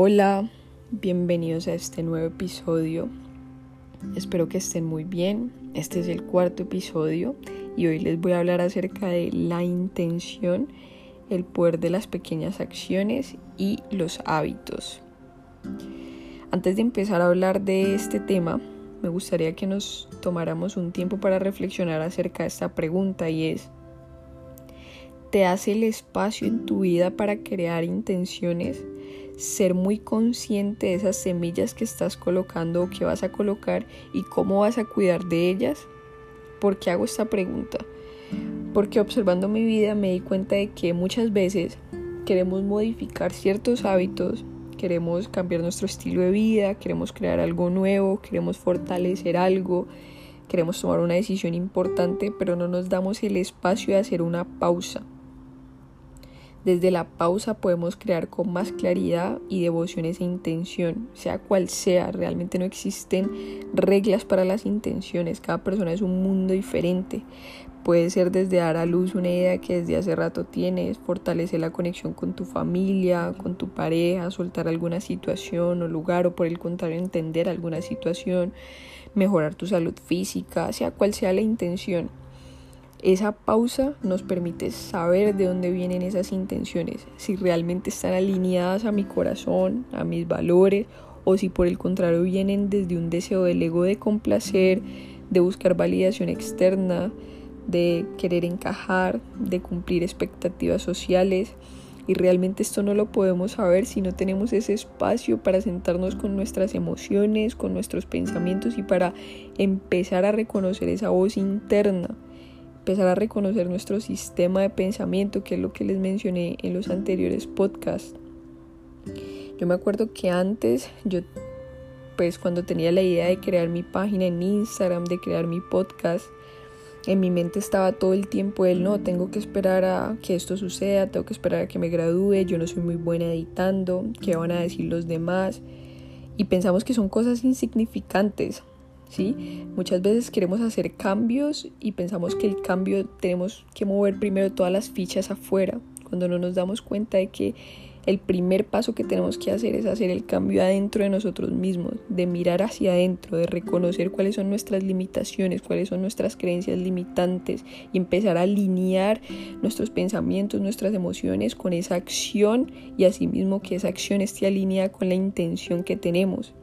Hola, bienvenidos a este nuevo episodio. Espero que estén muy bien. Este es el cuarto episodio y hoy les voy a hablar acerca de la intención, el poder de las pequeñas acciones y los hábitos. Antes de empezar a hablar de este tema, me gustaría que nos tomáramos un tiempo para reflexionar acerca de esta pregunta y es, ¿te hace el espacio en tu vida para crear intenciones? Ser muy consciente de esas semillas que estás colocando o que vas a colocar y cómo vas a cuidar de ellas? ¿Por qué hago esta pregunta? Porque observando mi vida me di cuenta de que muchas veces queremos modificar ciertos hábitos, queremos cambiar nuestro estilo de vida, queremos crear algo nuevo, queremos fortalecer algo, queremos tomar una decisión importante, pero no nos damos el espacio de hacer una pausa desde la pausa podemos crear con más claridad y devoción esa intención, sea cual sea. Realmente no existen reglas para las intenciones. Cada persona es un mundo diferente. Puede ser desde dar a luz una idea que desde hace rato tienes, fortalecer la conexión con tu familia, con tu pareja, soltar alguna situación o lugar o por el contrario entender alguna situación, mejorar tu salud física, sea cual sea la intención. Esa pausa nos permite saber de dónde vienen esas intenciones, si realmente están alineadas a mi corazón, a mis valores, o si por el contrario vienen desde un deseo del ego de complacer, de buscar validación externa, de querer encajar, de cumplir expectativas sociales. Y realmente esto no lo podemos saber si no tenemos ese espacio para sentarnos con nuestras emociones, con nuestros pensamientos y para empezar a reconocer esa voz interna empezar a reconocer nuestro sistema de pensamiento, que es lo que les mencioné en los anteriores podcasts. Yo me acuerdo que antes, yo, pues cuando tenía la idea de crear mi página en Instagram, de crear mi podcast, en mi mente estaba todo el tiempo el no, tengo que esperar a que esto suceda, tengo que esperar a que me gradúe, yo no soy muy buena editando, qué van a decir los demás. Y pensamos que son cosas insignificantes, ¿sí? Muchas veces queremos hacer cambios y pensamos que el cambio tenemos que mover primero todas las fichas afuera, cuando no nos damos cuenta de que el primer paso que tenemos que hacer es hacer el cambio adentro de nosotros mismos, de mirar hacia adentro, de reconocer cuáles son nuestras limitaciones, cuáles son nuestras creencias limitantes y empezar a alinear nuestros pensamientos, nuestras emociones con esa acción y asimismo que esa acción esté alineada con la intención que tenemos.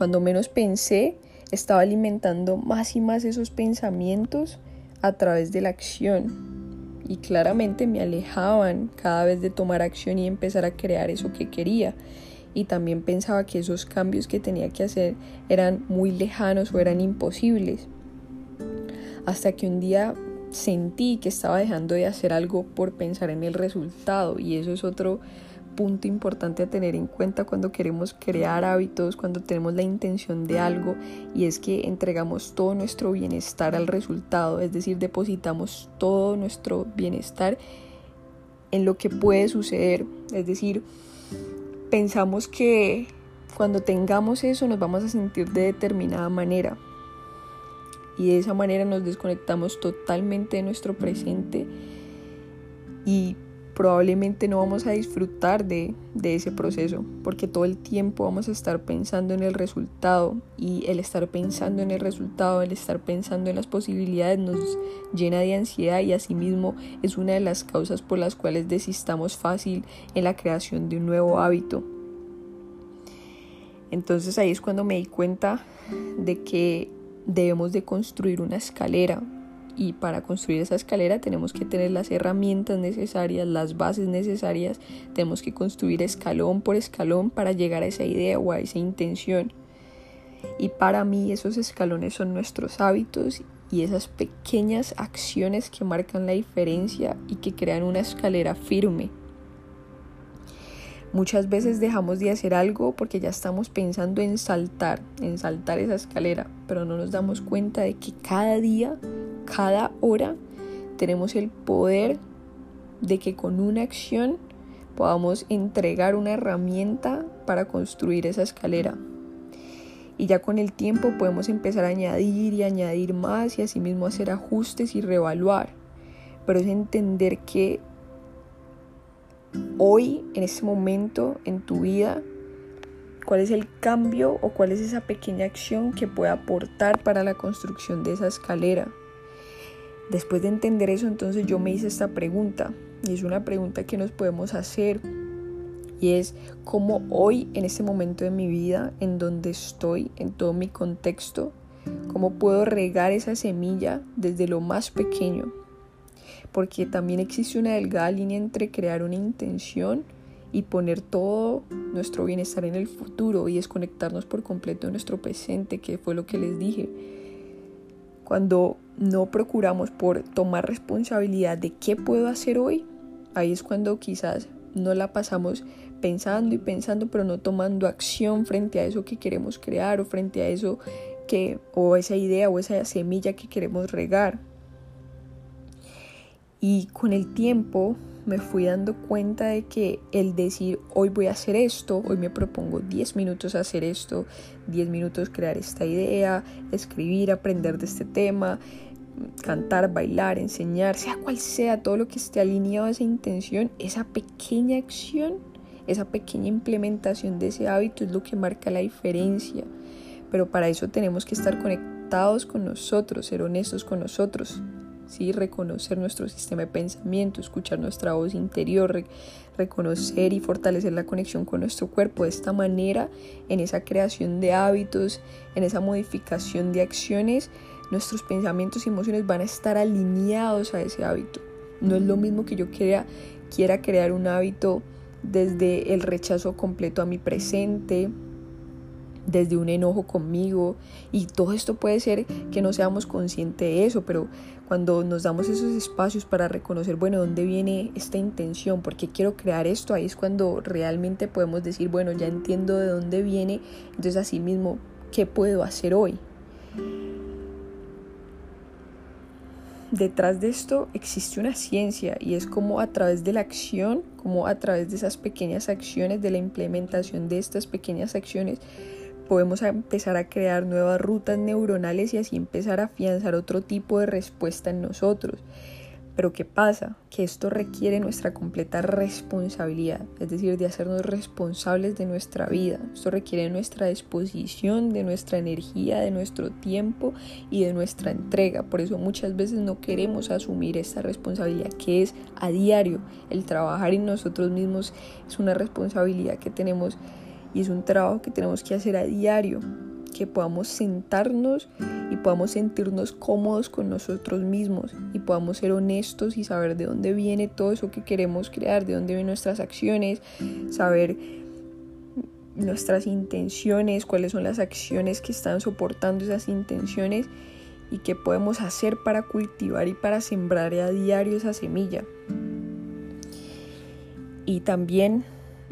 Cuando menos pensé, estaba alimentando más y más esos pensamientos a través de la acción. Y claramente me alejaban cada vez de tomar acción y empezar a crear eso que quería. Y también pensaba que esos cambios que tenía que hacer eran muy lejanos o eran imposibles. Hasta que un día sentí que estaba dejando de hacer algo por pensar en el resultado. Y eso es otro punto importante a tener en cuenta cuando queremos crear hábitos, cuando tenemos la intención de algo y es que entregamos todo nuestro bienestar al resultado, es decir, depositamos todo nuestro bienestar en lo que puede suceder, es decir, pensamos que cuando tengamos eso nos vamos a sentir de determinada manera y de esa manera nos desconectamos totalmente de nuestro presente y probablemente no vamos a disfrutar de, ese proceso, porque todo el tiempo vamos a estar pensando en el resultado y el estar pensando en el resultado, el estar pensando en las posibilidades nos llena de ansiedad y asimismo es una de las causas por las cuales desistamos fácil en la creación de un nuevo hábito. Entonces ahí es cuando me di cuenta de que debemos de construir una escalera, y para construir esa escalera tenemos que tener las herramientas necesarias, las bases necesarias, tenemos que construir escalón por escalón para llegar a esa idea o a esa intención. Y para mí esos escalones son nuestros hábitos y esas pequeñas acciones que marcan la diferencia y que crean una escalera firme. Muchas veces dejamos de hacer algo porque ya estamos pensando en saltar, en saltar esa escalera, pero no nos damos cuenta de que cada día cada hora tenemos el poder de que con una acción podamos entregar una herramienta para construir esa escalera. Y ya con el tiempo podemos empezar a añadir y añadir más y asimismo hacer ajustes y reevaluar. Pero es entender que hoy, en este momento, en tu vida, cuál es el cambio o cuál es esa pequeña acción que puede aportar para la construcción de esa escalera. Después de entender eso, entonces yo me hice esta pregunta, y es una pregunta que nos podemos hacer, y es cómo hoy, en este momento de mi vida, en donde estoy, en todo mi contexto, cómo puedo regar esa semilla desde lo más pequeño. Porque también existe una delgada línea entre crear una intención y poner todo nuestro bienestar en el futuro y desconectarnos por completo de nuestro presente, que fue lo que les dije. Cuando no procuramos por tomar responsabilidad de qué puedo hacer hoy, ahí es cuando quizás no la pasamos pensando y pensando, pero no tomando acción frente a eso que queremos crear o frente a eso que, o esa idea o esa semilla que queremos regar. Y con el tiempo me fui dando cuenta de que el decir hoy voy a hacer esto, hoy me propongo 10 minutos hacer esto, 10 minutos crear esta idea, escribir, aprender de este tema, cantar, bailar, enseñar, sea cual sea, todo lo que esté alineado a esa intención, esa pequeña acción, esa pequeña implementación de ese hábito es lo que marca la diferencia. Pero para eso tenemos que estar conectados con nosotros, ser honestos con nosotros, ¿sí? reconocer nuestro sistema de pensamiento, escuchar nuestra voz interior, reconocer y fortalecer la conexión con nuestro cuerpo. De esta manera, en esa creación de hábitos, en esa modificación de acciones, nuestros pensamientos y emociones van a estar alineados a ese hábito. No es lo mismo que yo quiera, quiera crear un hábito desde el rechazo completo a mi presente, desde un enojo conmigo y todo esto puede ser que no seamos conscientes de eso, pero cuando nos damos esos espacios para reconocer, bueno, ¿dónde viene esta intención? ¿Por qué quiero crear esto? Ahí es cuando realmente podemos decir, bueno, ya entiendo de dónde viene, entonces así mismo, ¿qué puedo hacer hoy? detrás de esto existe una ciencia y es como a través de la acción, como a través de esas pequeñas acciones, de la implementación de estas pequeñas acciones, podemos empezar a crear nuevas rutas neuronales y así empezar a afianzar otro tipo de respuesta en nosotros. Pero ¿qué pasa? Que esto requiere nuestra completa responsabilidad, es decir, de hacernos responsables de nuestra vida. Esto requiere nuestra disposición, de nuestra energía, de nuestro tiempo y de nuestra entrega. Por eso muchas veces no queremos asumir esta responsabilidad que es a diario. El trabajar en nosotros mismos es una responsabilidad que tenemos y es un trabajo que tenemos que hacer a diario que podamos sentarnos y podamos sentirnos cómodos con nosotros mismos y podamos ser honestos y saber de dónde viene todo eso que queremos crear, de dónde vienen nuestras acciones, saber nuestras intenciones, cuáles son las acciones que están soportando esas intenciones y qué podemos hacer para cultivar y para sembrar a diario esa semilla. Y también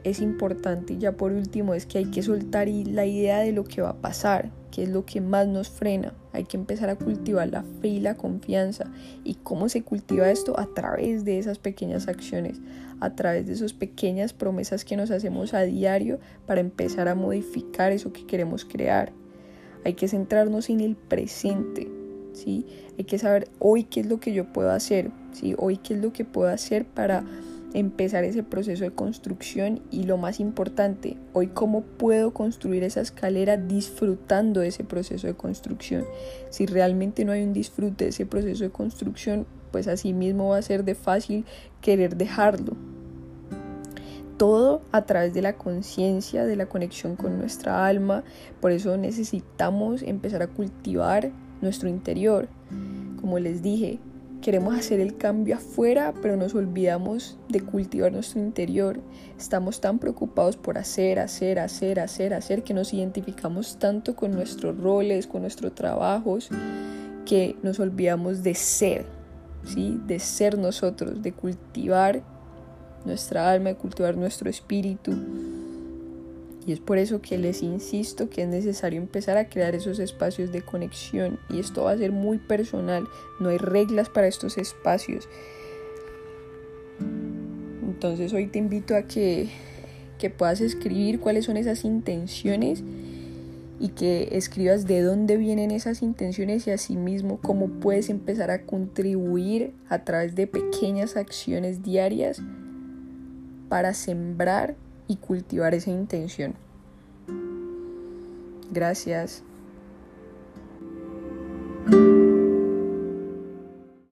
es importante y ya por último es que hay que soltar la idea de lo que va a pasar, que es lo que más nos frena. Hay que empezar a cultivar la fe y la confianza. ¿Y cómo se cultiva esto? A través de esas pequeñas acciones, a través de esas pequeñas promesas que nos hacemos a diario para empezar a modificar eso que queremos crear. Hay que centrarnos en el presente, ¿sí? Hay que saber hoy qué es lo que yo puedo hacer, ¿sí? Hoy qué es lo que puedo hacer para empezar ese proceso de construcción y lo más importante, hoy cómo puedo construir esa escalera disfrutando ese proceso de construcción. Si realmente no hay un disfrute de ese proceso de construcción, pues así mismo va a ser de fácil querer dejarlo. Todo a través de la conciencia, de la conexión con nuestra alma. Por eso necesitamos empezar a cultivar nuestro interior. Como les dije, Queremos hacer el cambio afuera, pero nos olvidamos de cultivar nuestro interior. Estamos tan preocupados por hacer, hacer, hacer, hacer, hacer, que nos identificamos tanto con nuestros roles, con nuestros trabajos, que nos olvidamos de ser, ¿sí? De ser nosotros, de cultivar nuestra alma, de cultivar nuestro espíritu. Y es por eso que les insisto que es necesario empezar a crear esos espacios de conexión. Y esto va a ser muy personal. No hay reglas para estos espacios. Entonces hoy te invito a que, que puedas escribir cuáles son esas intenciones y que escribas de dónde vienen esas intenciones y asimismo cómo puedes empezar a contribuir a través de pequeñas acciones diarias para sembrar y cultivar esa intención. Gracias.